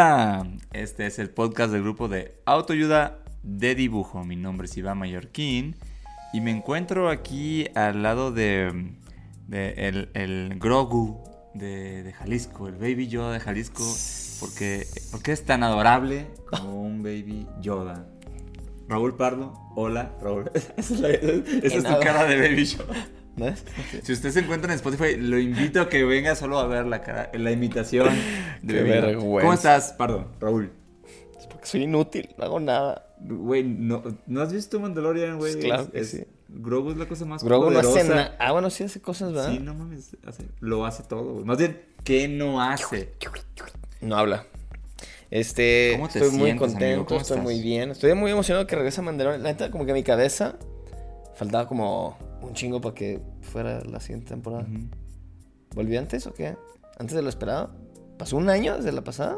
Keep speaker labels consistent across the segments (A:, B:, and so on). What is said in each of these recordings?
A: Hola, este es el podcast del grupo de autoayuda de dibujo. Mi nombre es Iván Mallorquín y me encuentro aquí al lado de, de el, el Grogu de, de Jalisco, el Baby Yoda de Jalisco, porque, porque es tan adorable como un Baby Yoda. Raúl Pardo, hola Raúl. Esa es, la- esa es tu cara de Baby Yoda.
B: ¿No es?
A: Si usted se encuentra en Spotify, lo invito a que venga solo a ver la cara, la imitación de
B: vergüenza.
A: ¿Cómo estás, Pardo? Raúl.
B: Es porque soy inútil, no hago nada.
A: Güey, no, ¿no has visto Mandalorian, güey?
B: Pues claro
A: Es-
B: que
A: es-
B: sí.
A: Grogu es la cosa más
B: Grogu no hace
A: poderosa.
B: nada. Ah, bueno, sí hace cosas, ¿verdad?
A: Sí, no mames, hace- lo hace todo, güey. Más bien, ¿qué no hace?
B: No habla. Este,
A: ¿Cómo te
B: estoy muy contento, estoy
A: estás?
B: muy bien. Estoy muy emocionado que regrese Mandalorian. La neta, como que mi cabeza faltaba como un chingo para que fuera la siguiente temporada.
A: Ujú.
B: ¿Volví antes o qué? ¿Antes de lo esperado? ¿Pasó un año desde la pasada?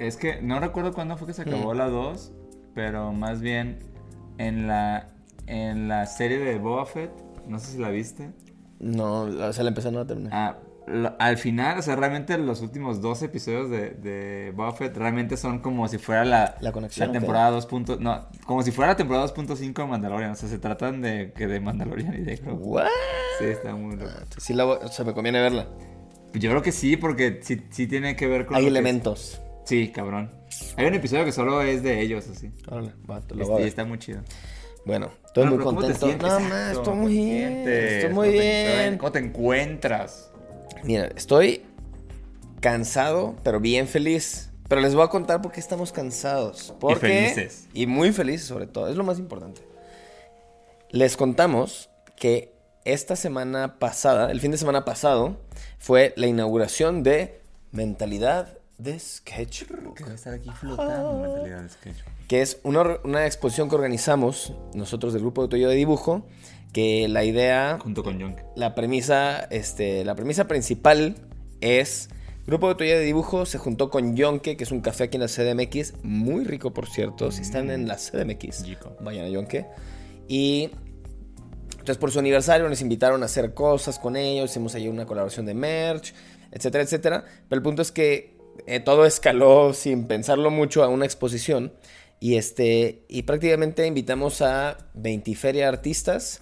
A: Es que no recuerdo cuándo fue que se acabó
B: Mm.
A: la 2, pero más bien en la, en la serie de Boba Fett, no sé si la viste.
B: No, o sea, la empecé no terminar.
A: Ah, lo- al final, o sea, realmente los últimos dos episodios de, de Boba Fett realmente son como si fuera la,
B: La conexión, ¿o qué?
A: temporada 2. punto- No, como si fuera la temporada 2.5 de Mandalorian. O sea, se tratan de que de Mandalorian y de Grogu. Sí, está muy loco.
B: Entonces, sí la o sea, me conviene verla.
A: Yo creo que sí, porque sí, sí tiene que ver con.
B: Hay elementos.
A: Sí, cabrón. Hay un episodio que solo es de ellos, así.
B: Órale, va, te lo
A: Este, está muy chido.
B: Bueno, estoy
A: Bueno,
B: muy
A: pero ¿cómo te
B: contento. No, más, estoy
A: ¿cómo
B: muy bien. Estoy muy
A: ¿Cómo te-
B: bien.
A: ¿Cómo te encuentras?
B: Mira, estoy cansado, pero bien feliz. Pero les voy a contar por qué estamos cansados. Porque,
A: felices.
B: Y muy felices sobre todo. Es lo más importante. Les contamos que esta semana pasada, el fin de semana pasado, fue la inauguración de Mentalidad de Sketchbook.
A: Que va a estar aquí flotando mentalidad de sketch.
B: que es una, una exposición que organizamos nosotros del grupo de Toyo de Dibujo, que la idea
A: Junto con Yonk.
B: la premisa, este, la premisa principal es Grupo de Toya de Dibujo se juntó con Yonke, que es un café aquí en la CDMX, muy rico por cierto, si están en la CDMX,
A: Chico.
B: vayan a Yonke. Y entonces por su aniversario nos invitaron a hacer cosas con ellos, hicimos ahí una colaboración de merch, etcétera, etcétera. Pero el punto es que eh, todo escaló sin pensarlo mucho a una exposición y este y prácticamente invitamos a 20 feria artistas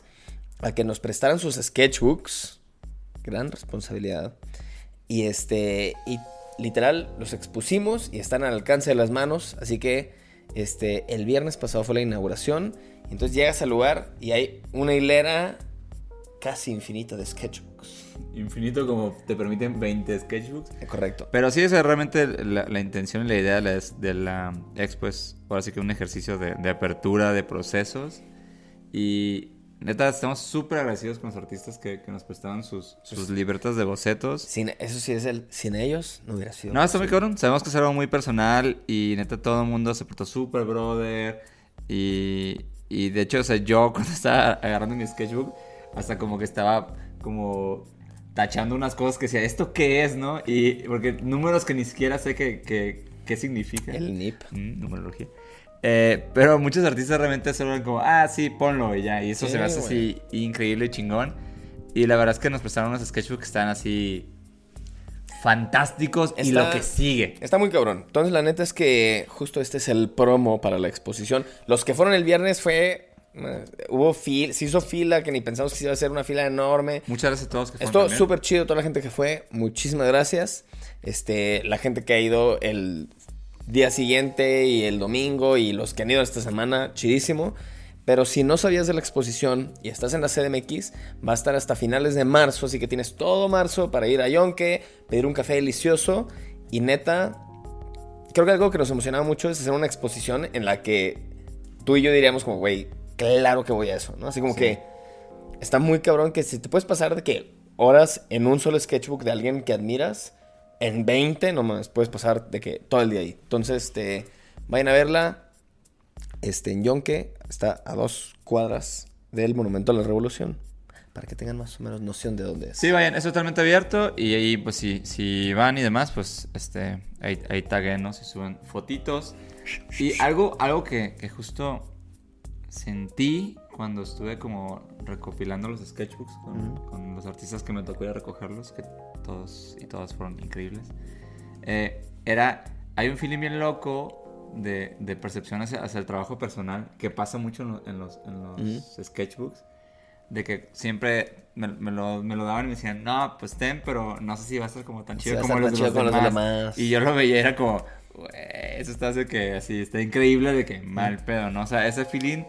B: a que nos prestaran sus sketchbooks. Gran responsabilidad. Y este y literal los expusimos y están al alcance de las manos, así que este el viernes pasado fue la inauguración, y entonces llegas al lugar y hay una hilera casi infinita de sketchbooks.
A: Infinito como te permiten 20 sketchbooks.
B: Eh, Correcto.
A: Pero sí, esa es realmente la, la intención y la idea de la, de la expo es ahora sí que un ejercicio de, de apertura de procesos. Y neta, estamos súper agradecidos con los artistas que, que nos prestaron sus, sus libretas de bocetos.
B: Sin, eso sí es el sin ellos no hubiera sido.
A: No, está muy cabrón. Sabemos que es algo muy personal y neta todo el mundo se portó súper brother. Y, y de hecho, o sea, yo cuando estaba agarrando mi sketchbook, hasta como que estaba como tachando unas cosas que decía, ¿esto qué es, no? Y porque números que ni siquiera sé qué que, qué significan.
B: el NIP.
A: Mm, numerología. Eh, pero muchos artistas realmente solo como, ah, sí, ponlo y ya. Y eso
B: Sí,
A: se me hace así increíble y chingón. Y la verdad es que nos prestaron unos sketchbooks que están así fantásticos y lo que sigue.
B: Está muy cabrón. Entonces, la neta es que justo este es el promo para la exposición. Los que fueron el viernes fue. eh, hubo fila, se hizo fila que ni pensamos que se iba a hacer una fila enorme.
A: Muchas gracias a todos que fueron
B: Estuvo súper chido, toda la gente que fue. Muchísimas gracias. Este, la gente que ha ido el día siguiente y el domingo y los que han ido esta semana, chidísimo. Pero si no sabías de la exposición y estás en la CDMX, va a estar hasta finales de marzo, así que tienes todo marzo para ir a Yonke, pedir un café delicioso y neta, creo que algo que nos emocionaba mucho es hacer una exposición en la que tú y yo diríamos como, güey, claro que voy a eso, ¿no? Así como
A: Sí.
B: que está muy cabrón que si te puedes pasar de que horas en un solo sketchbook de alguien que admiras, en 20 nomás puedes pasar de que todo el día ahí. Entonces, este, vayan a verla. Este, en Yonke está a dos cuadras del Monumento a la Revolución. Para que tengan más o menos noción de dónde es.
A: Sí, vayan, es totalmente abierto y ahí, pues, si, si van y demás, pues, este, ahí, ahí taguenos y suben fotitos. Y algo, algo que, que justo sentí cuando estuve como recopilando los sketchbooks con, con los artistas que me tocó ir a recogerlos, que todos y todas fueron increíbles, eh, era, hay un feeling bien loco de, de percepción hacia, hacia el trabajo personal que pasa mucho en, lo- en los, en los sketchbooks, de que siempre me, me lo, me lo daban y me decían, no, pues ten, pero no sé si va a ser como tan chido como los,
B: tan
A: de
B: chido
A: los demás.
B: demás.
A: Y yo lo veía era como, "Güey, eso está hace que así, está increíble de que mal pedo, ¿no? O sea, ese feeling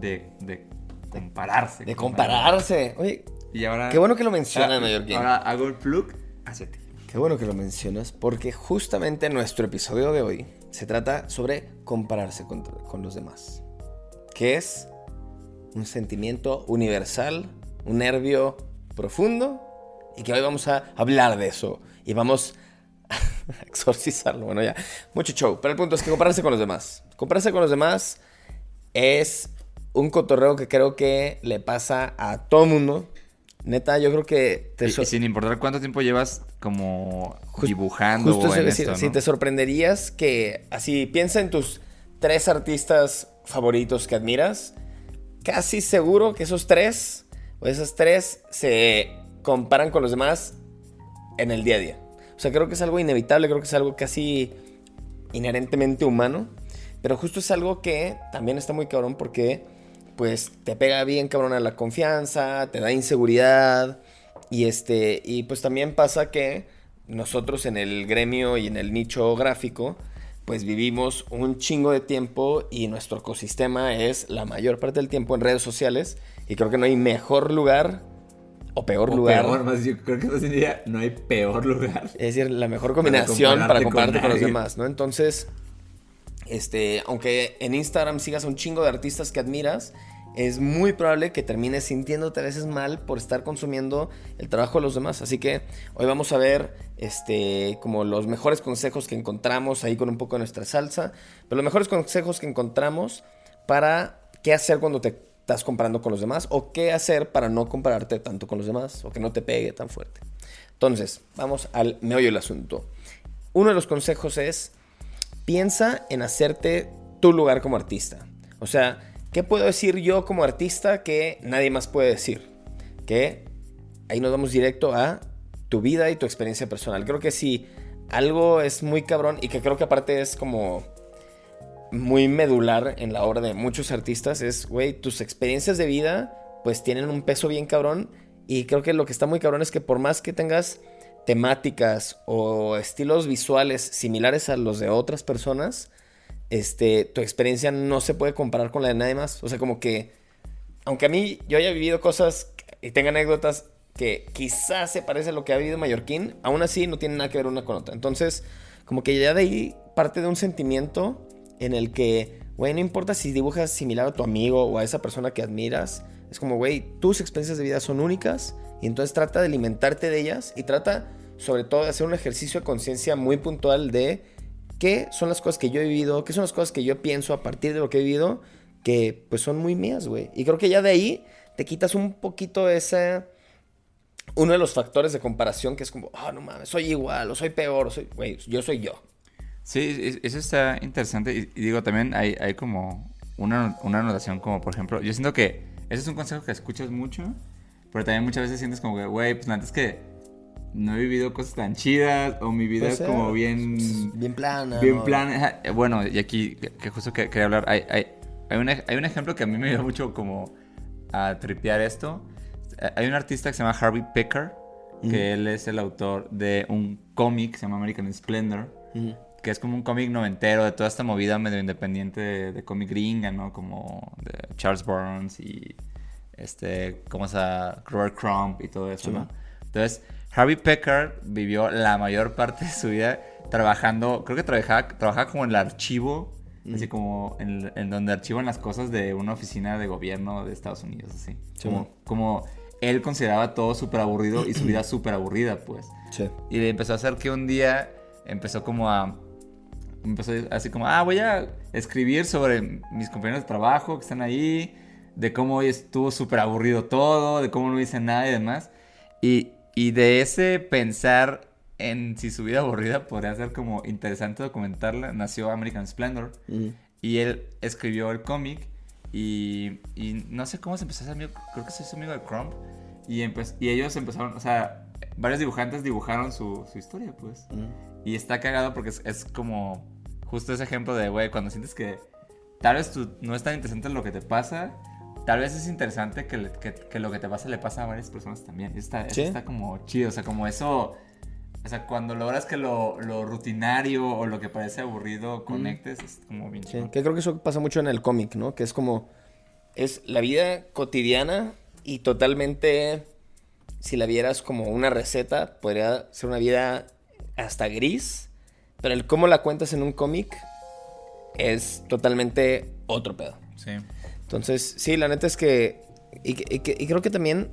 A: de, de compararse.
B: De
A: con
B: compararse. Oye,
A: Y ahora...
B: qué bueno que lo mencionas,
A: ahora,
B: Mallorquín.
A: ahora hago el plug hacia ti.
B: Qué bueno que lo mencionas, porque justamente nuestro episodio de hoy se trata sobre compararse con, con los demás. Que es un sentimiento universal, un nervio profundo, y que hoy vamos a hablar de eso. Y vamos a exorcizarlo. Bueno, ya, mucho show. Pero el punto es que compararse con los demás. Compararse con los demás es un cotorreo que creo que le pasa a todo mundo. Neta, yo creo que te
A: Y,
B: so-
A: y sin importar cuánto tiempo llevas como
B: Ju-
A: dibujando
B: Justo
A: en
B: decir,
A: esto,
B: si te sorprenderías que así piensa en tus tres artistas favoritos que admiras, casi seguro que esos tres o esas tres se comparan con los demás en el día a día. O sea, creo que es algo inevitable, creo que es algo casi inherentemente humano, pero justo es algo que también está muy cabrón porque pues te pega bien cabrón a la confianza, te da inseguridad y este y pues también pasa que nosotros en el gremio y en el nicho gráfico pues vivimos un chingo de tiempo y nuestro ecosistema es la mayor parte del tiempo en redes sociales y creo que no hay mejor lugar o peor
A: O
B: lugar
A: peor, más yo creo que no hay peor lugar.
B: es decir, la mejor combinación
A: compararte
B: para
A: con
B: compararte con, los demás, ¿no? Entonces, este, aunque en Instagram sigas un chingo de artistas que admiras, es muy probable que termines sintiéndote a veces mal por estar consumiendo el trabajo de los demás. Así que hoy vamos a ver este, como los mejores consejos que encontramos ahí con un poco de nuestra salsa, pero los mejores consejos que encontramos para qué hacer cuando te estás comparando con los demás o qué hacer para no compararte tanto con los demás o que no te pegue tan fuerte. Entonces, vamos al meollo del asunto. Uno de los consejos es, piensa en hacerte tu lugar como artista. O sea, ¿qué puedo decir yo como artista que nadie más puede decir? Que ahí nos vamos directo a tu vida y tu experiencia personal. Creo que si algo es muy cabrón y que creo que aparte es como muy medular en la obra de muchos artistas es, güey, tus experiencias de vida pues tienen un peso bien cabrón y creo que lo que está muy cabrón es que por más que tengas temáticas o estilos visuales similares a los de otras personas, este, tu experiencia no se puede comparar con la de nadie más. O sea, como que, aunque a mí yo haya vivido cosas y tenga anécdotas que quizás se parece a lo que ha vivido Mallorquín, aún así no tiene nada que ver una con otra. Entonces, como que ya de ahí parte de un sentimiento en el que, güey, no importa si dibujas similar a tu amigo o a esa persona que admiras, es como, güey, tus experiencias de vida son únicas y entonces trata de alimentarte de ellas y trata sobre todo hacer un ejercicio de conciencia muy puntual de qué son las cosas que yo he vivido, qué son las cosas que yo pienso a partir de lo que he vivido, que pues son muy mías, güey. Y creo que ya de ahí te quitas un poquito ese... Uno de los factores de comparación que es como, ah, no mames, soy igual, o soy peor, o soy, güey, yo soy yo.
A: Sí, es- eso está interesante. Y, digo, también hay, hay como una, una anotación como, por ejemplo, yo siento que ese es un consejo que escuchas mucho, pero también muchas veces sientes como güey, pues antes que no he vivido cosas tan chidas o mi vida
B: Puede
A: es como
B: pues,
A: bien...
B: bien plana.
A: Bien
B: ¿no?
A: plan. ajá, eh, Bueno, y aquí, que justo que quería hablar, hay, hay, hay, un, hay un ejemplo que a mí me ayudó mucho como a tripear esto. Hay un artista que se llama Harvey Picker, que él es el autor de un cómic que se llama American Splendor, que es como un cómic noventero de toda esta movida medio independiente de, de cómic gringa, ¿no? Como de Charles Burns y este, ¿cómo se llama? Robert Crumb y todo eso,
B: Sí,
A: ¿no? Entonces, Harvey Pecker vivió la mayor parte de su vida trabajando, creo que trabajaba, trabajaba como en el archivo, así como en, en donde archivan las cosas de una oficina de gobierno de Estados Unidos, así.
B: Sí,
A: como, como él consideraba todo súper aburrido y su vida súper aburrida, pues.
B: Sí.
A: Y le empezó a hacer que un día empezó como a... Empezó así como, ah, voy a escribir sobre mis compañeros de trabajo que están ahí, de cómo hoy estuvo súper aburrido todo, de cómo no hice nada y demás. Y, y de ese pensar en si su vida aburrida podría ser como interesante documentarla, nació American Splendor.
B: Mm.
A: Y él escribió el cómic y, y no sé cómo se empezó a ser amigo, creo que se hizo amigo de Crump. Y, y ellos empezaron, o sea, varios dibujantes dibujaron su, su historia, pues.
B: Mm.
A: Y está cagado porque es, es como justo ese ejemplo de, güey, cuando sientes que tal vez tú no es tan interesante lo que te pasa, tal vez es interesante que, le- que- que lo que te pasa le pasa a varias personas también. Está,
B: Sí.
A: está como chido, o sea, como eso... O sea, cuando logras que lo, lo rutinario o lo que parece aburrido conectes, es como bien
B: Sí, que creo que eso pasa mucho en el cómic, ¿no? Que es como, es la vida cotidiana y totalmente, si la vieras como una receta, podría ser una vida hasta gris, pero el cómo la cuentas en un cómic es totalmente otro pedo.
A: Sí.
B: Entonces, sí, la neta es que, y, que- y y creo que también,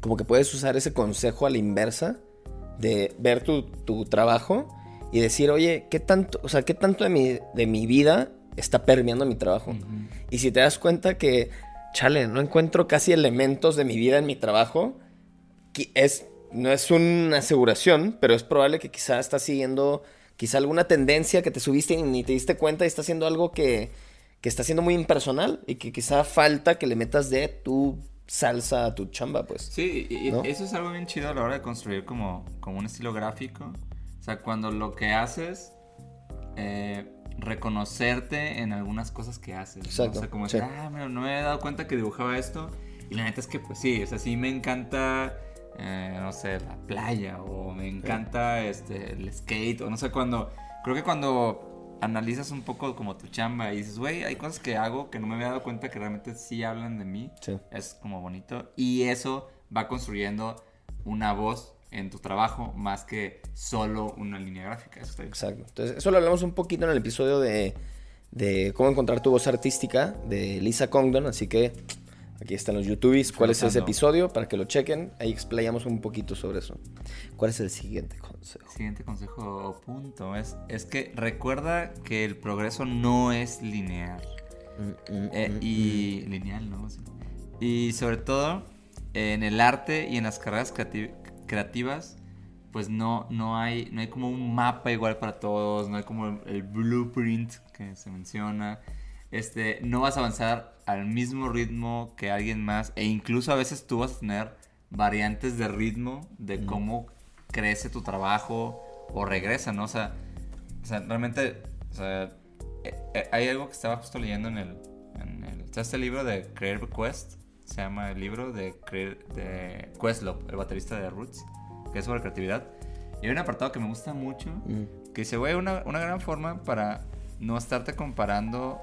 B: como que puedes usar ese consejo a la inversa de ver tu, tu trabajo y decir, oye, ¿qué tanto, o sea, qué tanto de mi, de mi vida está permeando mi trabajo? Y si te das cuenta que, chale, no encuentro casi elementos de mi vida en mi trabajo, es, no es una aseguración, pero es probable que quizá estás siguiendo quizá alguna tendencia que te subiste y ni te diste cuenta y está haciendo algo que, que está siendo muy impersonal y que quizá falta que le metas de tu salsa a tu chamba, pues.
A: Sí, y,
B: ¿No?
A: eso es algo bien chido a la hora de construir como, como un estilo gráfico. O sea, cuando lo que haces, eh, reconocerte en algunas cosas que haces. ¿no?
B: Exacto,
A: O sea, como
B: sí.
A: decir, ah, mira, no me había dado cuenta que dibujaba esto. Y la neta es que, pues sí, o sea, sí me encanta, eh, no sé, la playa o me encanta este, el skate o no sé, cuando... Creo que cuando analizas un poco como tu chamba y dices, güey, hay cosas que hago que no me había dado cuenta que realmente sí hablan de mí
B: Sí.
A: es como bonito y eso va construyendo una voz en tu trabajo más que solo una línea gráfica. Eso está bien.
B: Exacto. Entonces, eso lo hablamos un poquito en el episodio de, de cómo encontrar tu voz artística de Lisa Congdon, así que aquí están los YouTubes. ¿Cuál es ese episodio? Para que lo chequen. Ahí explayamos un poquito sobre eso. ¿Cuál es el siguiente consejo?
A: Siguiente consejo o punto es, es que recuerda que el progreso no es lineal.
B: Mm,
A: Eh, y lineal, ¿no? Sí. Y sobre todo en el arte y en las carreras creati- creativas, pues no, no, hay, no hay como un mapa igual para todos, no hay como el, el blueprint que se menciona. Este, no vas a avanzar al mismo ritmo que alguien más e incluso a veces tú vas a tener variantes de ritmo de cómo crece tu trabajo o regresa, ¿no? O sea, o sea, realmente, o sea, eh, eh, hay algo que estaba justo leyendo en el, en el está este libro de Creative Quest, se llama el libro de, Crea- de Questlove, el baterista de Roots, que es sobre creatividad. Y hay un apartado que me gusta mucho,
B: Mm.
A: que dice, güey, una, una gran forma para no estarte comparando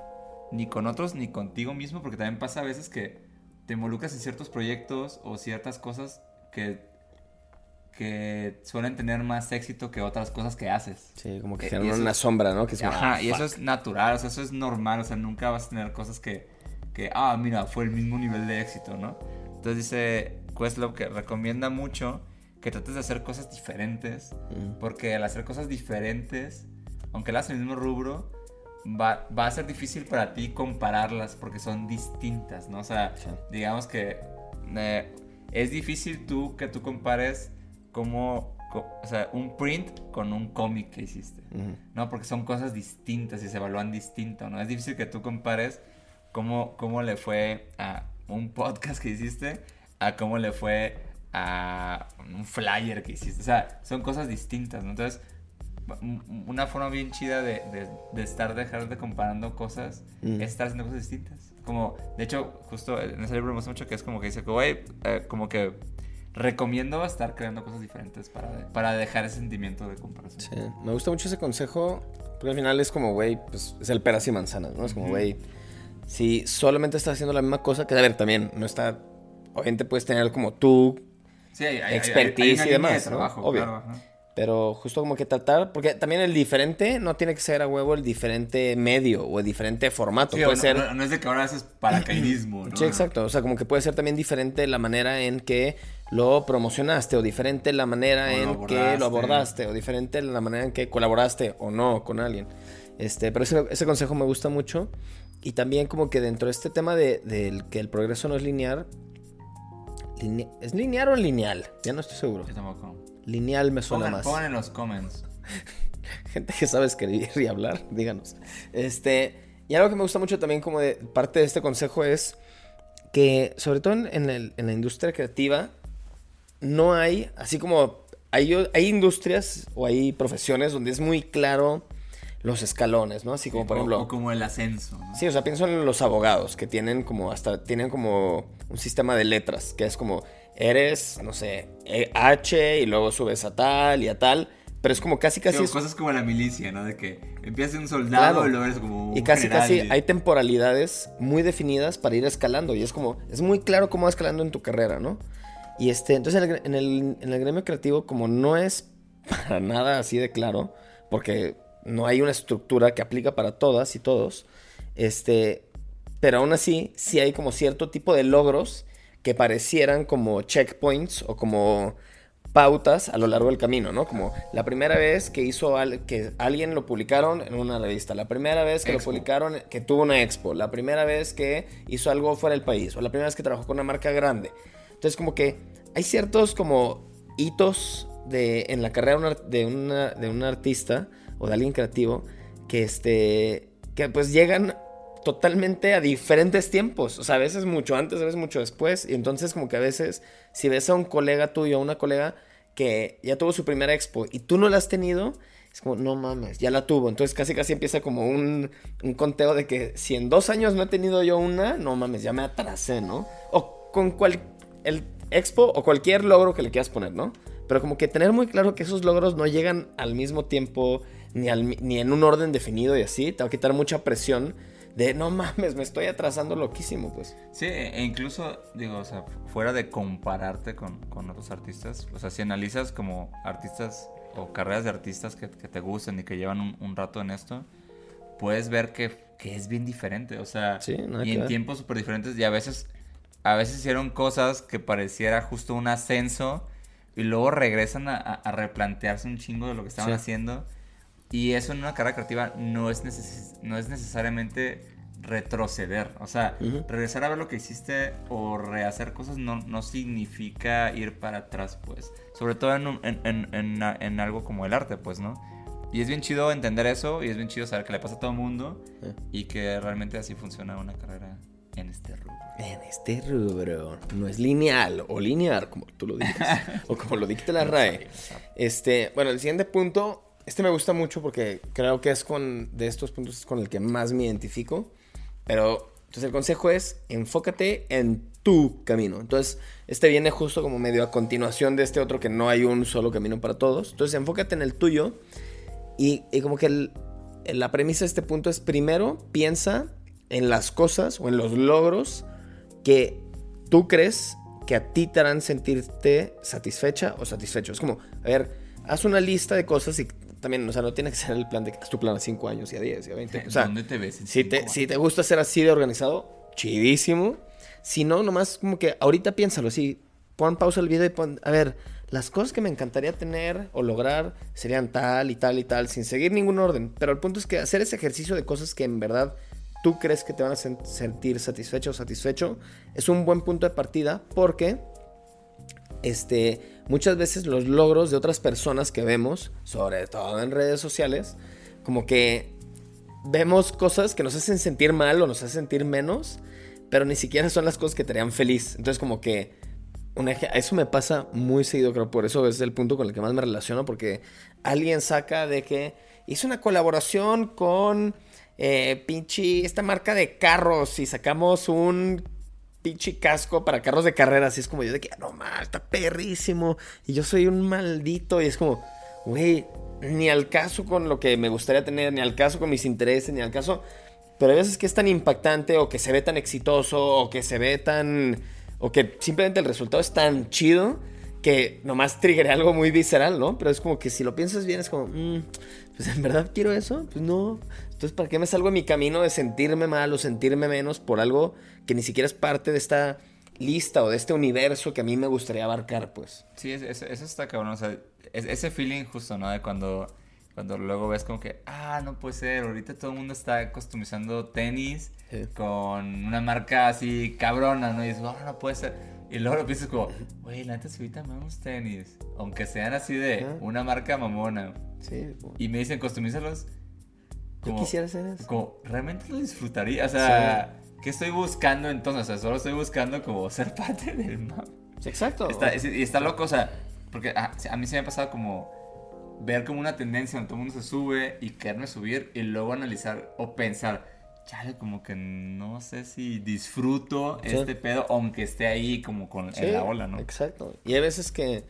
A: ni con otros ni contigo mismo, porque también pasa a veces que te involucras en ciertos proyectos o ciertas cosas que, que suelen tener más éxito que otras cosas que haces.
B: Sí, como que
A: Eh,
B: generan
A: eso-
B: una sombra, ¿no? Que es como,
A: Ajá,
B: ah,
A: y eso es natural, o sea, eso es normal, o sea, nunca vas a tener cosas que, que, ah, mira, fue el mismo nivel de éxito, ¿no? Entonces dice Questlove que recomienda mucho que trates de hacer cosas diferentes,
B: Mm.
A: porque al hacer cosas diferentes, aunque las en el mismo rubro, va, va a ser difícil para ti compararlas porque son distintas, ¿no? O sea,
B: Sí.
A: digamos que eh, es difícil tú que tú compares como, co- o sea, un print con un cómic que hiciste. No, porque son cosas distintas y se evalúan distinto, ¿no? Es difícil que tú compares cómo, cómo le fue a un podcast que hiciste a cómo le fue a un flyer que hiciste. O sea, son cosas distintas, ¿no? Entonces, una forma bien chida de, de- de estar, dejar de comparando cosas
B: Mm.
A: es estar haciendo cosas distintas. Como, de hecho, justo en ese libro me gusta mucho que es como que dice que, güey, eh, como que recomiendo estar creando cosas diferentes para, para dejar ese sentimiento de comparación.
B: Sí, me gusta mucho ese consejo, porque al final es como, güey, pues es el peras y manzanas, ¿no? Es como, güey, si solamente estás haciendo la misma cosa, que a ver, también no está, obviamente puedes tener como tú,
A: Sí, hay, hay- hay- hay-
B: Expertise
A: hay una
B: y demás,
A: de
B: ¿no?
A: trabajo,
B: Obvio.
A: claro, ajá.
B: Pero justo como que tratar, porque también el diferente no tiene que ser a huevo el diferente medio o el diferente formato.
A: Sí,
B: puede
A: no,
B: ser...
A: no, no es de que ahora haces paracaidismo, ¿no?
B: Sí, exacto. O sea, como que puede ser también diferente la manera en que lo promocionaste, o diferente la manera
A: O lo
B: en que
A: abordaste.
B: lo abordaste, o diferente la manera en que colaboraste o no con alguien. Este, pero ese, ese consejo me gusta mucho. Y también como que dentro de este tema de, del que el progreso no es lineal. line- ¿Es lineal o lineal? Ya no estoy seguro.
A: Yo tampoco.
B: Lineal me suena
A: Pongan,
B: más.
A: pongan en los comments.
B: gente que sabe escribir y hablar, díganos. Este, y algo que me gusta mucho también como de parte de este consejo es que, sobre todo en, en el- en la industria creativa, no hay, así como hay, hay industrias o hay profesiones donde es muy claro los escalones, ¿no? Así como, por ejemplo...
A: O, como el ascenso, ¿no?
B: Sí, o sea, pienso en los abogados que tienen como hasta tienen como un sistema de letras, que es como eres, no sé, eh, H y luego subes a tal y a tal, pero es como casi casi
A: Sí, o
B: es-
A: cosas como la milicia, ¿no? De que empiezas un soldado
B: Claro.
A: y luego eres como un
B: y casi
A: general
B: casi
A: y-
B: hay temporalidades muy definidas para ir escalando y es como es muy claro cómo va escalando en tu carrera, ¿no? Y este, entonces en el, en el- en el gremio creativo como no es para nada así de claro, porque no hay una estructura que aplica para todas y todos, este, pero aún así sí hay como cierto tipo de logros que parecieran como checkpoints o como pautas a lo largo del camino, ¿no? Como la primera vez que hizo al- que alguien lo publicaron en una revista, la primera vez que
A: Expo.
B: lo publicaron que tuvo una expo, la primera vez que hizo algo fuera del país o la primera vez que trabajó con una marca grande. Entonces como que hay ciertos como hitos de, en la carrera de un ar- de, una, de un artista o de alguien creativo que este que pues llegan totalmente a diferentes tiempos. O sea, a veces mucho antes, a veces mucho después. Y entonces como que a veces, si ves a un colega tuyo, a una colega que ya tuvo su primera expo y tú no la has tenido, es como, no mames, ya la tuvo. Entonces casi casi empieza como un, conteo de que si en dos años no he tenido yo una, no mames, ya me atrasé, ¿no? O con cual, el expo o cualquier logro que le quieras poner, ¿no? Pero como que tener muy claro que esos logros no llegan al mismo tiempo ni, ni en un orden definido y así, te va a quitar mucha presión de no mames, me estoy atrasando loquísimo, pues.
A: Sí, e incluso, digo, o sea, fuera de compararte con, con otros artistas, o sea, si analizas como artistas o carreras de artistas que, que te gustan y que llevan un, un rato en esto, puedes ver que, que es bien diferente, o sea,
B: Sí,
A: y en
B: ver.
A: tiempos súper diferentes y a veces, a veces hicieron cosas que pareciera justo un ascenso y luego regresan a replantearse un chingo de lo que estaban
B: Sí.
A: haciendo y eso en una carrera creativa no es, neces- no es necesariamente retroceder. O sea,
B: Ujú.
A: regresar a ver lo que hiciste o rehacer cosas no, no significa ir para atrás, pues. Sobre todo en, un- en, en- en- algo como el arte, pues, ¿no? Y es bien chido entender eso y es bien chido saber que le pasa a todo el mundo
B: Eh.
A: y que realmente así funciona una carrera en este rubro.
B: En este rubro no es lineal o lineal, como tú lo digas, o como lo dicta la RAE. Este, bueno, el siguiente punto, este me gusta mucho porque creo que es con de estos puntos es con el que más me identifico. Pero entonces el consejo es enfócate en tu camino. Entonces, este viene justo como medio a continuación de este otro que no hay un solo camino para todos. Entonces, enfócate en el tuyo y, y como que el- la premisa de este punto es primero piensa en las cosas o en los logros que tú crees que a ti te harán sentirte satisfecha o satisfecho. Es como, a ver, haz una lista de cosas y también, o sea, no tiene que ser el plan de haz tu plan a 5 años y a 10 y a 20. O sea,
A: ¿Dónde te ves? en
B: si te, si te gusta ser así de organizado, chidísimo. Si no, nomás como que ahorita piénsalo, así, pon pausa el video y pon, a ver, las cosas que me encantaría tener o lograr serían tal y tal y tal, sin seguir ningún orden. Pero el punto es que hacer ese ejercicio de cosas que en verdad tú crees que te van a sen- sentir satisfecho o satisfecho es un buen punto de partida porque este, muchas veces los logros de otras personas que vemos, sobre todo en redes sociales, como que vemos cosas que nos hacen sentir mal o nos hacen sentir menos, pero ni siquiera son las cosas que te harían feliz. Entonces como que eso me pasa muy seguido, creo, por eso es el punto con el que más me relaciono, porque alguien saca de que hizo una colaboración con eh, pinche esta marca de carros y sacamos un pinche casco para carros de carreras. Y es como yo de que, no mames, está perrísimo. Y yo soy un maldito. Y es como, güey, ni al caso con lo que me gustaría tener, ni al caso con mis intereses, ni al caso. Pero hay veces que es tan impactante, o que se ve tan exitoso, o que se ve tan. O que simplemente el resultado es tan chido. que nomás triggeré algo muy visceral, ¿no? Pero es como que si lo piensas bien, es como, mm, pues en verdad quiero eso, pues no. Entonces, ¿para qué me salgo en mi camino de sentirme mal o sentirme menos por algo que ni siquiera es parte de esta lista o de este universo que a mí me gustaría abarcar, pues?
A: Sí, eso, eso está cabrón, o sea, ese feeling justo, ¿no? De cuando cuando luego ves como que, ah, no puede ser, ahorita todo el mundo está customizando tenis con una marca así cabrona, ¿no? Y dices, oh, no puede ser. Y luego lo piensas como, güey, la neta ahorita amamos tenis. Aunque sean así de una marca mamona. Sí. Y me dicen, customízalos.
B: Como, Yo quisiera hacer eso.
A: Como, realmente lo disfrutaría. O sea, ¿qué estoy buscando entonces? O sea, solo estoy buscando como ser parte del map.
B: Exacto.
A: y está loco, o sea, porque a, a mí se me ha pasado como ver como una tendencia donde todo el mundo se sube y quererme subir y luego analizar o pensar, chale, como que no sé si disfruto este pedo, aunque esté ahí como con en la ola, ¿no?
B: Exacto. Y hay veces que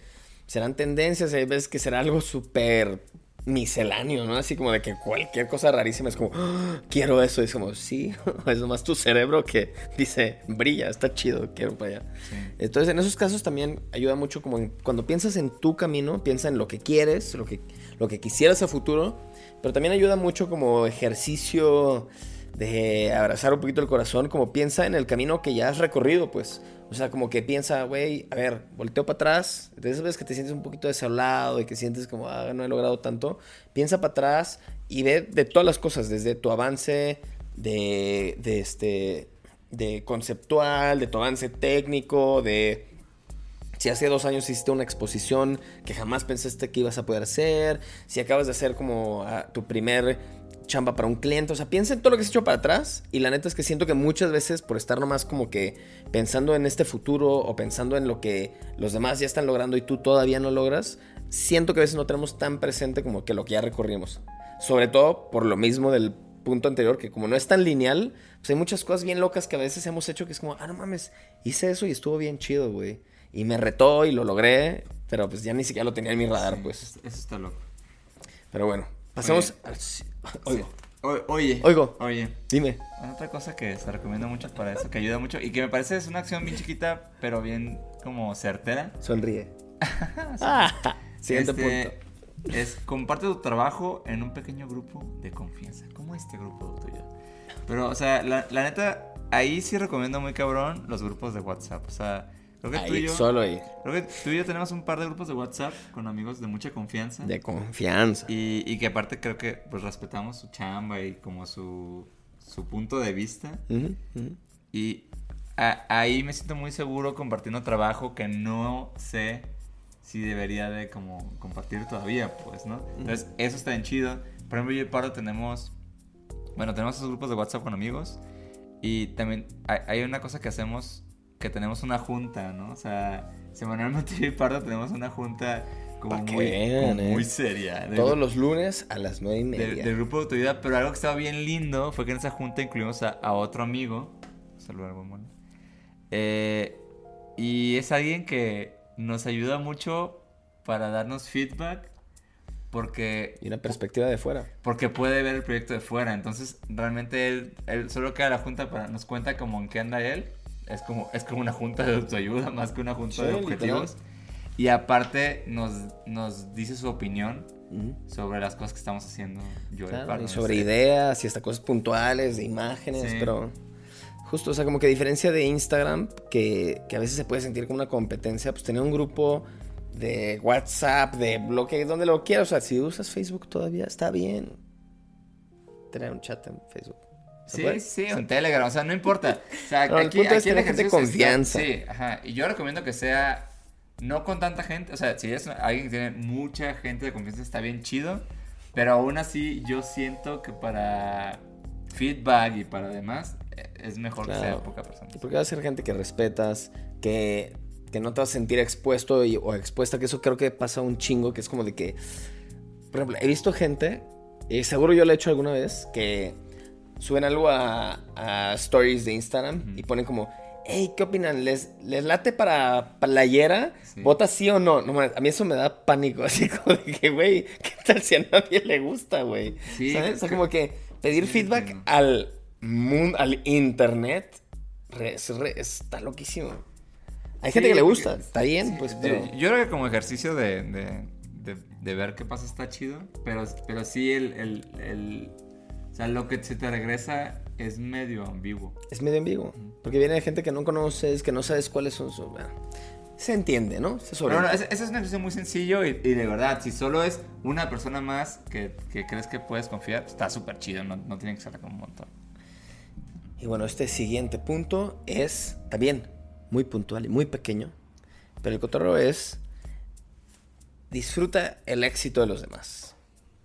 B: serán tendencias, hay veces que será algo súper misceláneo, ¿no? Así como de que cualquier cosa rarísima es como, ¡Ah! quiero eso. Y es como, sí, es nomás tu cerebro que dice, brilla, está chido, quiero para allá. Entonces, en esos casos también ayuda mucho como cuando piensas en tu camino, piensa en lo que quieres, lo que, lo que quisieras a futuro, pero también ayuda mucho como ejercicio de abrazar un poquito el corazón, como piensa en el camino que ya has recorrido, pues. O sea, como que piensa, güey, a ver, volteo para atrás. De esas que te sientes un poquito desolado y que sientes como, ah, no he logrado tanto. Piensa para atrás y ve de todas las cosas, desde tu avance de, de este, de conceptual, de tu avance técnico, de si hace dos años hiciste una exposición que jamás pensaste que ibas a poder hacer, si acabas de hacer como ah, tu primer chamba para un cliente. O sea, piensa en todo lo que has hecho para atrás. Y la neta es que siento que muchas veces por estar nomás como que pensando en este futuro o pensando en lo que los demás ya están logrando y tú todavía no logras, siento que a veces no tenemos tan presente como que lo que ya recorrimos. Sobre todo por lo mismo del punto anterior, que como no es tan lineal, pues hay muchas cosas bien locas que a veces hemos hecho que es como, ah, no mames, hice eso y estuvo bien chido, güey. Y me retó y lo logré, pero pues ya ni siquiera lo tenía en mi radar, pues.
A: Eso está loco.
B: Pero bueno, pasemos
A: Oigo. Oye.
B: Oigo.
A: Oye.
B: Dime.
A: Otra cosa que se recomienda mucho para eso, que ayuda mucho y que me parece es una acción bien chiquita, pero bien como certera.
B: Sonríe. Ah, siguiente
A: este, punto. Es comparte tu trabajo en un pequeño grupo de confianza, como este grupo tuyo. Pero, o sea, la, la neta, ahí sí recomiendo muy cabrón los grupos de WhatsApp. O sea,
B: Creo que tú y yo, solo ahí.
A: Creo que tú y yo tenemos un par de grupos de WhatsApp con amigos de mucha confianza.
B: De confianza.
A: Y, y que aparte creo que pues respetamos su chamba y como su, su punto de vista. Y ahí me siento muy seguro compartiendo trabajo que no sé si debería de como compartir todavía, pues, ¿no? Entonces, eso está bien chido. Por ejemplo, yo y Paro tenemos, bueno, tenemos esos grupos de WhatsApp con amigos. Y también hay, hay una cosa que hacemos que tenemos una junta, ¿no? O sea, semanalmente yo y Pardo tenemos una junta como, muy, muy, eh. seria.
B: Todos los lunes a las nueve y media.
A: Del grupo de autoridad, pero algo que estaba bien lindo fue que en esa junta incluimos a, otro amigo. Saludar, buen eh, y es alguien que nos ayuda mucho para darnos feedback porque...
B: Y una perspectiva de fuera.
A: Porque puede ver el proyecto de fuera. Entonces, realmente él, él solo queda la junta para nos cuenta como en qué anda él es como, es como una junta de autoayuda más que una junta de objetivos. Y aparte nos, nos dice su opinión sobre las cosas que estamos haciendo yo
B: y sobre ideas y hasta cosas puntuales, de imágenes, pero justo, o sea, como que a diferencia de Instagram, que, que, a veces se puede sentir como una competencia, pues tener un grupo de WhatsApp, de bloque, donde lo quieras, o sea, si usas Facebook todavía está bien. Tener un chat en Facebook.
A: Sí, sí, un Telegram, o sea, no importa. O sea,
B: aquí, el punto es gente confianza.
A: sí, ajá. Y yo recomiendo que sea no con tanta gente, o sea, si es alguien que tiene mucha gente de confianza está bien chido, pero aún así yo siento que para feedback y para demás eh, es mejor que sea poca persona.
B: Porque va a ser gente que respetas, que, que no te vas a sentir expuesto o expuesta, que eso creo que pasa un chingo, que es como de que, por ejemplo, he visto gente, y seguro yo lo he hecho alguna vez, que suben algo a, stories de Instagram y ponen como, hey, ¿qué opinan? ¿Les, les late para playera? ¿Vota sí o no? no? A mí eso me da pánico, así como de que, güey, ¿qué tal si a nadie le gusta, güey? ¿Sabes? O sea, como que pedir feedback al mundo, al internet, está loquísimo. Hay gente
A: Sí,
B: que le gusta, está bien, pues,
A: Yo, creo que como ejercicio de, de, de- de ver qué pasa está chido, pero, pero sí el, el, el- O sea, lo que se te regresa es medio ambiguo.
B: Es medio vivo. Porque viene de gente que no conoces, que no sabes cuáles son sus... bueno, se entiende, ¿no? Se sobre...
A: bueno, ese, ese es un ejercicio muy sencillo y, y de verdad, si solo es una persona más que, que crees que puedes confiar, está súper chido, no, no tiene que ser como un montón.
B: Y bueno, este siguiente punto es también muy puntual y muy pequeño. Pero el cotorreo es... Disfruta el éxito de los demás.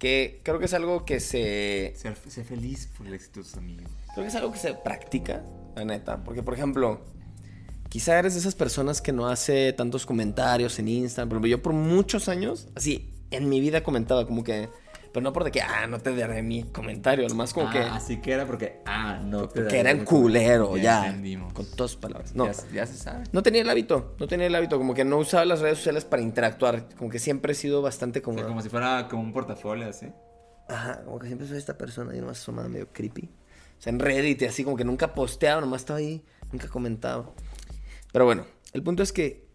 B: Que creo que es algo que se...
A: Ser, ser feliz por el éxito de tus amigos.
B: Creo que es algo que se practica, la neta. Porque, por ejemplo, quizá eres de esas personas que no hace tantos comentarios en Instagram. Ejemplo, yo por muchos años, así, en mi vida comentaba como que... Pero no por de que, ah, no te daré mi comentario. Nomás como que...
A: Así que era porque, ah, no. te
B: Que era
A: daré
B: en culero,
A: Ya entendimos.
B: Con todas palabras. No.
A: Ya, ya se sabe.
B: No tenía el hábito, no tenía el hábito, como que no usaba las redes sociales para interactuar, como que siempre he sido bastante
A: O
B: como...
A: sea, como si fuera como un portafolio así.
B: Ajá, como que siempre soy esta persona y nomás asomada medio creepy. O sea, en Reddit y así como que nunca posteaba, nomás estaba ahí, nunca comentaba. Pero bueno, el punto es que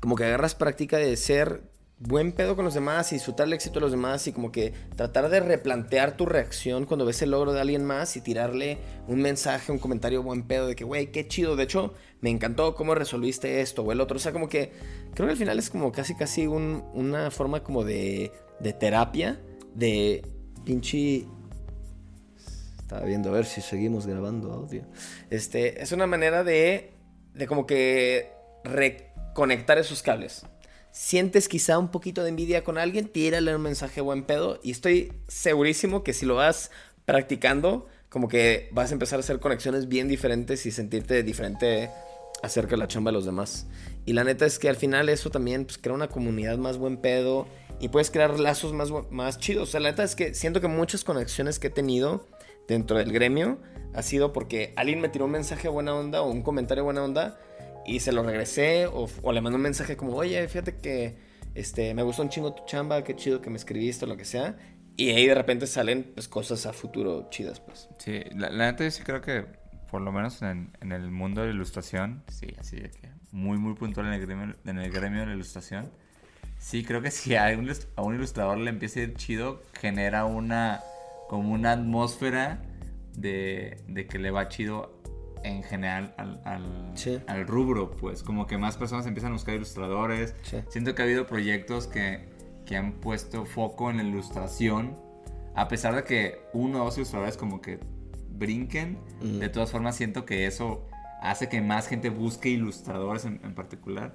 B: como que agarras práctica de ser buen pedo con los demás y disfrutar el éxito de los demás y como que tratar de replantear tu reacción cuando ves el logro de alguien más y tirarle un mensaje, un comentario buen pedo de que, güey, qué chido. De hecho, me encantó cómo resolviste esto o el otro. O sea, como que creo que al final es como casi, casi un- una forma como de, de terapia, de pinche... Estaba viendo a ver si seguimos grabando audio. Este, es una manera de, de como que reconectar esos cables. Sientes quizá un poquito de envidia con alguien, tírale un mensaje buen pedo y estoy segurísimo que si lo vas practicando, como que vas a empezar a hacer conexiones bien diferentes y sentirte diferente acerca de la chamba de los demás. Y la neta es que al final eso también pues, crea una comunidad más buen pedo y puedes crear lazos más, más chidos. O sea, la neta es que siento que muchas conexiones que he tenido dentro del gremio ha sido porque alguien me tiró un mensaje buena onda o un comentario buena onda y se lo regresé o, o le mandé un mensaje como, oye, fíjate que este, me gustó un chingo tu chamba, qué chido que me escribiste o lo que sea. Y ahí de repente salen pues, cosas a futuro chidas, pues.
A: Sí, la, la neta yo sí creo que, por lo menos en, en el mundo de la ilustración, sí, así de que muy, muy puntual en el gremio, en el gremio de la ilustración, sí creo que si a un, a un ilustrador le empieza a ir chido, genera una, como una atmósfera de, de que le va chido en general al, al,
B: Sí.
A: al rubro, pues como que más personas empiezan a buscar ilustradores.
B: Sí.
A: Siento que ha habido proyectos que, que han puesto foco en la ilustración, a pesar de que uno o dos ilustradores como que brinquen, de todas formas siento que eso hace que más gente busque ilustradores en, en particular.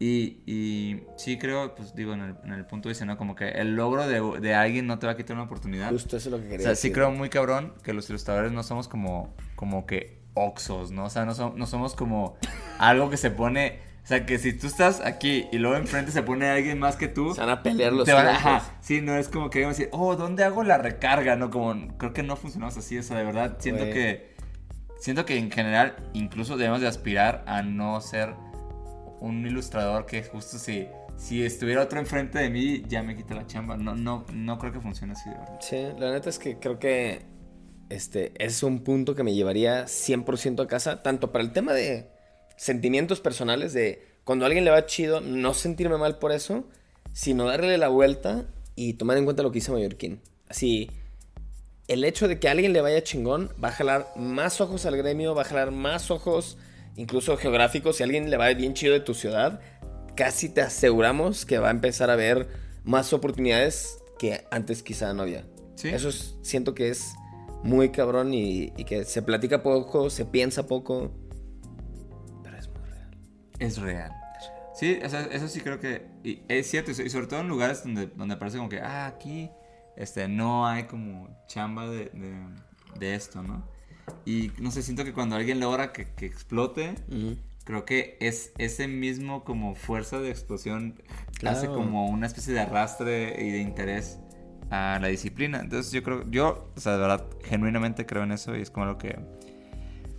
A: Y, y sí creo, pues digo, en el, en el punto dice, ¿no? Como que el logro de, de alguien no te va a quitar una oportunidad.
B: Justo eso es lo que
A: O
B: quería
A: sea, sí
B: decir.
A: creo muy cabrón que los ilustradores no somos como, como que oxos, ¿no? O sea, no, som- no somos como algo que se pone... O sea, que si tú estás aquí y luego enfrente se pone alguien más que tú...
B: Se van a pelear los
A: te van ajá, sí, no es como que decir, oh, ¿dónde hago la recarga? No, como, creo que no funcionamos así, o sea, de verdad, siento que... Siento que en general incluso debemos de aspirar a no ser un ilustrador que justo si, si estuviera otro enfrente de mí ya me quita la chamba. No, no, no creo que funcione así, de verdad.
B: Sí, la neta es que creo que este es un punto que me llevaría 100% a casa, tanto para el tema de sentimientos personales, de cuando a alguien le va chido, no sentirme mal por eso, sino darle la vuelta y tomar en cuenta lo que hizo Mallorquín. Así, el hecho de que a alguien le vaya chingón va a jalar más ojos al gremio, va a jalar más ojos, incluso geográficos. Si a alguien le va bien chido de tu ciudad, casi te aseguramos que va a empezar a ver más oportunidades que antes quizá no había.
A: Sí.
B: Eso es- siento que es muy cabrón y, y que se platica poco, se piensa poco. Pero es muy real.
A: Es real. Sí, o sea, eso sí creo que y es cierto, y sobre todo en lugares donde, donde parece como que, ah, aquí este, no hay como chamba de, de, de esto, ¿no? Y no sé, siento que cuando alguien logra que, que explote, creo que es ese mismo como fuerza de explosión hace como una especie de arrastre y de interés a la disciplina. Entonces yo creo, yo, o sea, de verdad, genuinamente creo en eso y es como lo que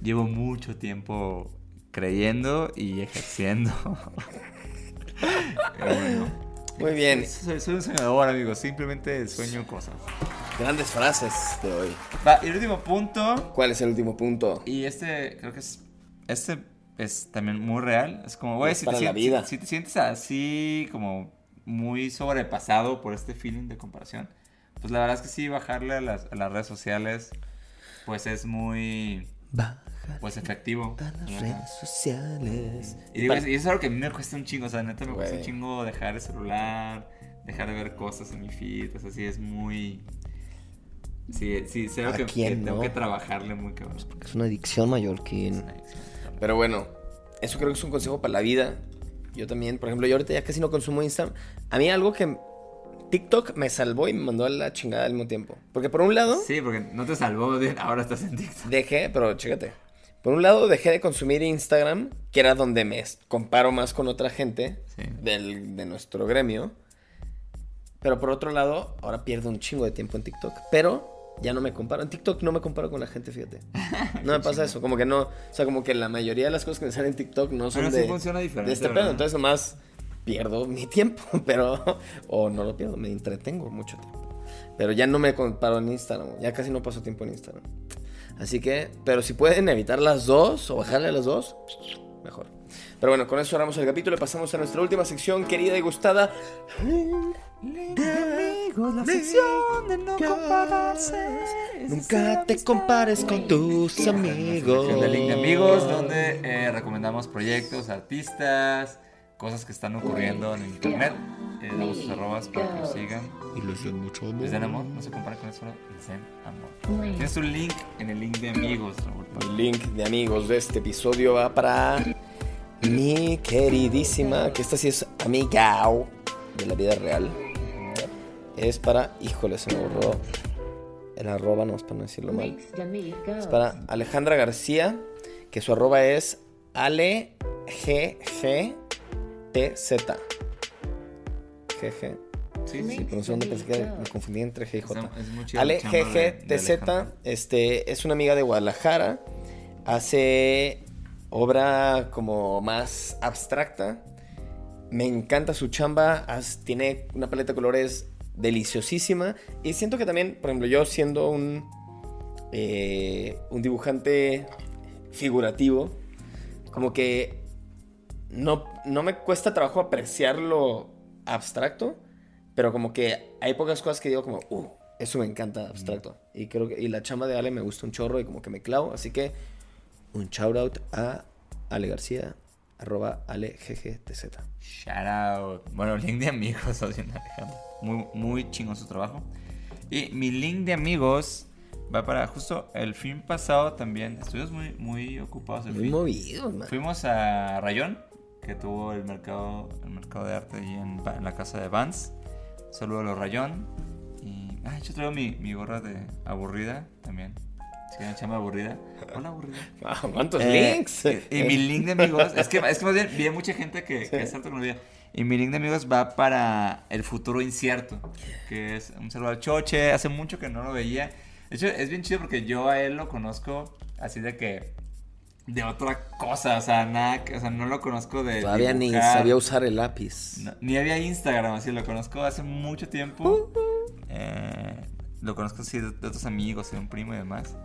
A: llevo mucho tiempo creyendo y ejerciendo. Bueno.
B: Muy bien.
A: Soy, soy un soñador, amigo. Simplemente sueño cosas.
B: Grandes frases de hoy.
A: Va, y el último punto.
B: ¿Cuál es el último punto?
A: Y este, creo que es. Este es también muy real. Es como, güey, si, si- si te sientes así, como muy sobrepasado por este feeling de comparación, pues la verdad es que sí, bajarle a las, a las redes sociales, pues es muy, pues efectivo.
B: a las
A: Ajá.
B: redes sociales.
A: Y, digo, es- y eso es algo que a mí me cuesta un chingo, o sea, neta me cuesta un chingo dejar el celular, dejar de ver cosas en mi feed, o sea, sí es muy... Sí, sí, sé
B: ¿A
A: que, que
B: quién
A: tengo
B: no?
A: que trabajarle muy cabrón.
B: Es una adicción, Mallorquín. Pero bueno, eso creo que es un consejo para la vida. Yo también, por ejemplo, yo ahorita ya casi no consumo Instagram. A mí algo que TikTok me salvó y me mandó a la chingada al mismo tiempo. Porque por un lado,
A: Sí, porque no te salvó, ahora estás en TikTok.
B: dejé, pero chécate. Por un lado, dejé de consumir Instagram, que era donde me comparo más con otra gente
A: Sí.
B: del, de nuestro gremio. Pero por otro lado, ahora pierdo un chingo de tiempo en TikTok. Pero ya no me comparo. En TikTok no me comparo con la gente, fíjate. No me pasa eso. Como que no. O sea, como que la mayoría de las cosas que me salen en TikTok no son de.
A: sí funciona diferente,
B: De este pedo. Entonces nomás pierdo mi tiempo. Pero. O no lo pierdo, me entretengo mucho tiempo. Pero ya no me comparo en Instagram. Ya casi no paso tiempo en Instagram. Así que. Pero si pueden evitar las dos o bajarle a las dos, mejor. Pero bueno, con eso cerramos el capítulo y pasamos a nuestra última sección, querida y gustada.
A: La sección de no compararse.
B: Nunca te compares con tus amigos.
A: Sección de link de amigos, donde eh, recomendamos proyectos, artistas, cosas que están ocurriendo en internet. Eh, damos sus arrobas para que nos sigan.
B: Y les den mucho amor.
A: Les den amor, no se comparen con eso, les den amor. Tienes un link en el link de amigos, Raúl.
B: El link de amigos de este episodio va para mi queridísima, que esta sí es amigao de la vida real. Es para, híjole, se me borró el arroba, no es para no decirlo mal. Es para Alejandra García, que su arroba es AleGGTZ. GG.
A: Sí,
B: Sí, por un segundo pensé que me confundí entre G y J. Ale este, es una amiga de Guadalajara. Hace obra como más abstracta. Me encanta su chamba. as- tiene una paleta de colores deliciosísima. Y siento que también, por ejemplo, yo siendo un, eh, un dibujante figurativo, como que no, no me cuesta trabajo apreciar lo abstracto, pero como que hay pocas cosas que digo como, uh, eso me encanta abstracto. Y creo que y la chamba de Ale me gusta un chorro y como que me clavo, así que un shout out a Ale García, arroba AleGGTZ.
A: Shout out. Bueno, link de amigos. Muy, muy chingón su trabajo. Y mi link de amigos va para justo el fin pasado también. Estuvimos muy, muy ocupados el
B: Muy
A: fin.
B: movido, man.
A: Fuimos a Rayón, que tuvo el mercado, el mercado de arte ahí en, en la casa de Vans. Saludo a los Rayón. Y ah, yo traigo mi, mi gorra de aburrida también. Si quieren chamba aburrida. Hola aburrida.
B: Wow, ¿Cuántos
A: Eh,
B: links?
A: Y, y mi link de amigos, es que, es que más bien vi a mucha gente que, que es con vida. Y mi link de amigos va para el futuro incierto, que es un saludo al Choche. Hace mucho que no lo veía. De hecho, es bien chido porque yo a él lo conozco así de que. de otra cosa, o sea, nada, que- o sea, no lo conozco de.
B: Todavía ni
A: dibujar.
B: sabía usar el lápiz.
A: No, ni había Instagram, así lo conozco hace mucho tiempo. Eh, lo conozco así de, de otros amigos, de un primo y demás.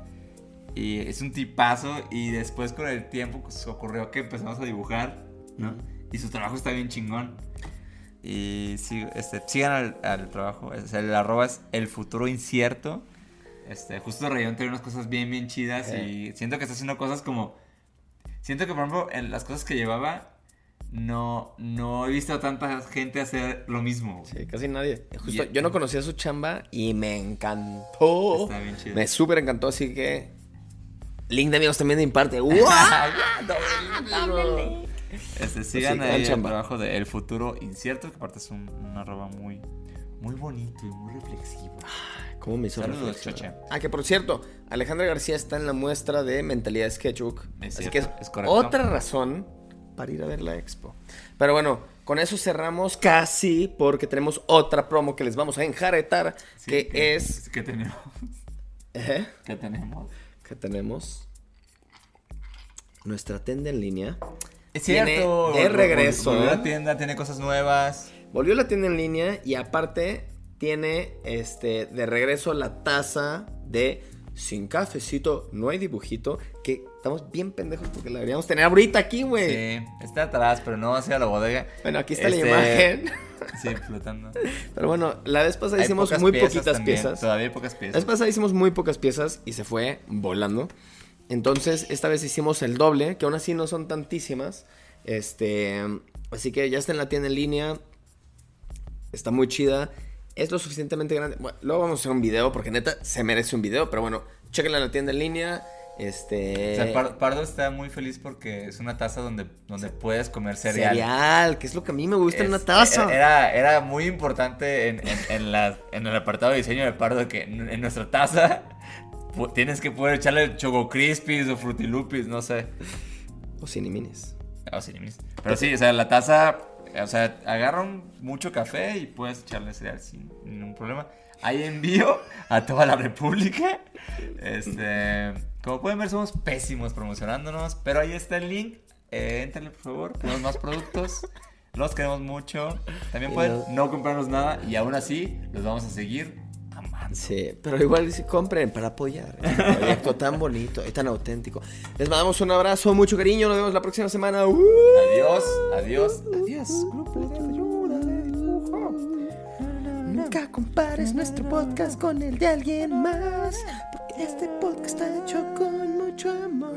A: Y es un tipazo. Y después con el tiempo pues, ocurrió que empezamos a dibujar, ¿no? Y su trabajo está bien chingón. Y sí, este, sigan al, al trabajo. Sea, el arroba es el futuro incierto. Este, justo Rayón tiene unas cosas bien, bien chidas. Y siento que está haciendo cosas como. Siento que, por ejemplo, en las cosas que llevaba, no, no he visto a tanta gente hacer lo mismo.
B: Sí, casi nadie. Justo, yo no conocía su chamba y me encantó.
A: Está bien chido.
B: Me súper encantó, así que. Link de amigos también de mi parte. ¡Wow!
A: Este, sigan
B: gran
A: ahí el trabajo de El Futuro Incierto, que aparte es un, un arroba muy, muy bonito y muy reflexivo.
B: ¿Cómo me hizo
A: Saludos.
B: Ah, que por cierto, Alejandra García está en la muestra de Mentalidad Sketchbook.
A: Es
B: así
A: cierto,
B: que es,
A: es correcto.
B: otra razón para ir a ver la expo. Pero bueno, con eso cerramos casi porque tenemos otra promo que les vamos a enjaretar,
A: Sí,
B: que, es...
A: que tenemos.
B: ¿eh?
A: que tenemos.
B: Que tenemos nuestra tienda en línea.
A: Es cierto.
B: de regreso.
A: Volvió la tienda, tiene cosas nuevas.
B: Volvió la tienda en línea y aparte tiene este de regreso la taza de sin cafecito, no hay dibujito, que estamos bien pendejos porque la deberíamos tener ahorita aquí, güey.
A: Sí, está atrás, pero no hacia la bodega.
B: Bueno, aquí está
A: Este,
B: la imagen.
A: Sí, flotando.
B: Pero bueno, la vez pasada
A: Hay
B: hicimos muy
A: piezas
B: poquitas
A: también,
B: piezas.
A: Todavía hay pocas
B: La
A: piezas.
B: vez pasada hicimos muy pocas piezas y se fue volando. Entonces, esta vez hicimos el doble, que aún así no son tantísimas. Este, así que ya está en la tienda en línea. Está muy chida. Es lo suficientemente grande. Bueno, luego vamos a hacer un video porque neta se merece un video, pero bueno, chequenla en la tienda en línea. Este,
A: O sea, Par- Pardo está muy feliz porque es una taza donde, donde puedes comer cereal.
B: cereal, que es lo que a mí me gusta en una taza.
A: Era, era muy importante en, en- en la- en el apartado de diseño de Pardo que en, nuestra taza tienes que poder echarle Choco Crispies o Frutilupis, no sé.
B: O ciniminis.
A: O sí, mis- Pero sí, o sea, la taza, o sea, agarran mucho café y puedes echarle cereal sin ningún problema. Hay envío a toda la República. Este, como pueden ver, somos pésimos promocionándonos, pero ahí está el link. Eh, éntrenle, por favor, tenemos más productos. Los queremos mucho. También pueden
B: no
A: comprarnos nada y aún así los vamos a seguir
B: Sí, pero igual si compren para apoyar este proyecto tan bonito y tan auténtico. Les mandamos un abrazo, mucho cariño, nos vemos la próxima semana. ¡Uh!
A: Adiós, adiós, adiós. Grupo de ayuda de dibujo.
B: Nunca compares nuestro podcast con el de alguien más, porque este podcast está hecho con mucho amor.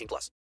C: 18 plus.